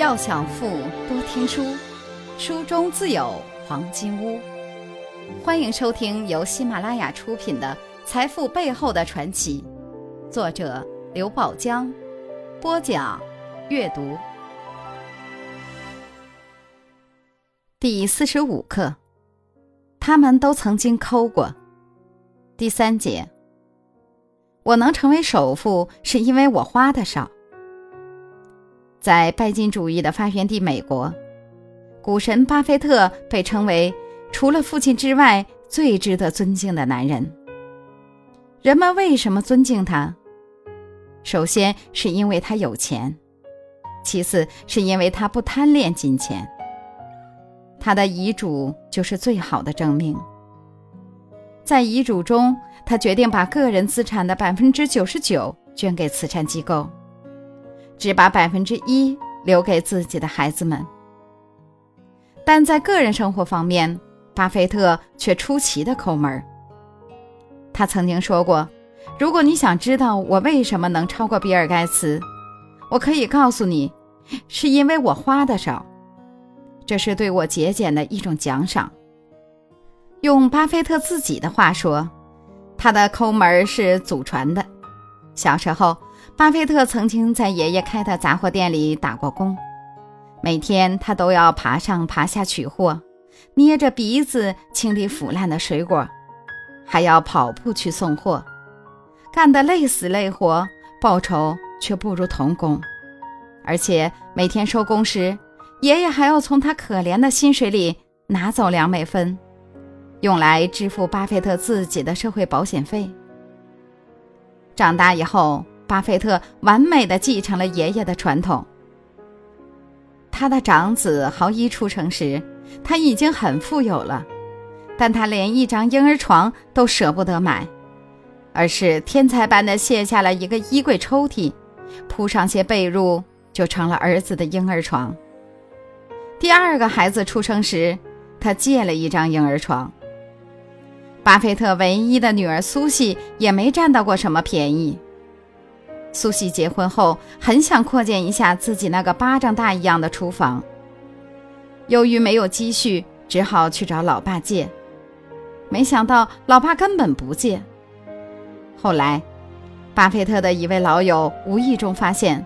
要想富，多听书，书中自有黄金屋。欢迎收听由喜马拉雅出品的《财富背后的传奇》，作者刘宝江，播讲阅读。第四十五课，他们都曾经抠过。第三节，我能成为首富，是因为我花的少。在拜金主义的发源地美国，股神巴菲特被称为除了父亲之外最值得尊敬的男人。人们为什么尊敬他？首先是因为他有钱，其次是因为他不贪恋金钱。他的遗嘱就是最好的证明。在遗嘱中，他决定把个人资产的百分之九十九捐给慈善机构。只把百分之一留给自己的孩子们，但在个人生活方面，巴菲特却出奇的抠门。他曾经说过：“如果你想知道我为什么能超过比尔盖茨，我可以告诉你，是因为我花的少，这是对我节俭的一种奖赏。”用巴菲特自己的话说，他的抠门是祖传的。小时候。巴菲特曾经在爷爷开的杂货店里打过工，每天他都要爬上爬下取货，捏着鼻子清理腐烂的水果，还要跑步去送货，干得累死累活，报酬却不如童工。而且每天收工时，爷爷还要从他可怜的薪水里拿走两美分，用来支付巴菲特自己的社会保险费。长大以后。巴菲特完美的继承了爷爷的传统。他的长子豪伊出生时，他已经很富有了，但他连一张婴儿床都舍不得买，而是天才般的卸下了一个衣柜抽屉，铺上些被褥，就成了儿子的婴儿床。第二个孩子出生时，他借了一张婴儿床。巴菲特唯一的女儿苏西也没占到过什么便宜。苏西结婚后很想扩建一下自己那个巴掌大一样的厨房，由于没有积蓄，只好去找老爸借。没想到老爸根本不借。后来，巴菲特的一位老友无意中发现，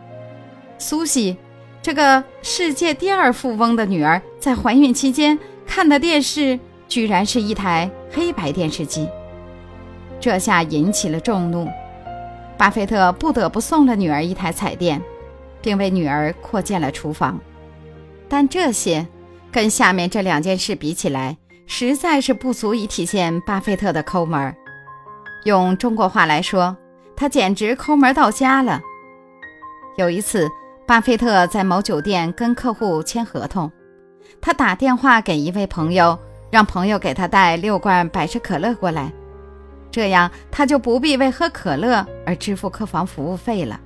苏西这个世界第二富翁的女儿在怀孕期间看的电视居然是一台黑白电视机，这下引起了众怒。巴菲特不得不送了女儿一台彩电，并为女儿扩建了厨房。但这些跟下面这两件事比起来，实在是不足以体现巴菲特的抠门。用中国话来说，他简直抠门到家了。有一次，巴菲特在某酒店跟客户签合同，他打电话给一位朋友，让朋友给他带六罐百事可乐过来。这样他就不必为喝可乐而支付客房服务费了。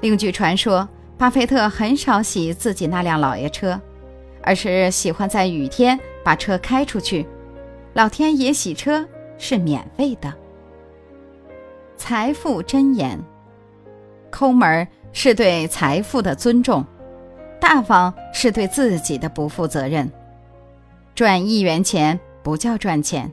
另据传说，巴菲特很少洗自己那辆老爷车，而是喜欢在雨天把车开出去。老天爷洗车是免费的。财富箴言：抠门是对财富的尊重，大方是对自己的不负责任。赚一元钱不叫赚钱。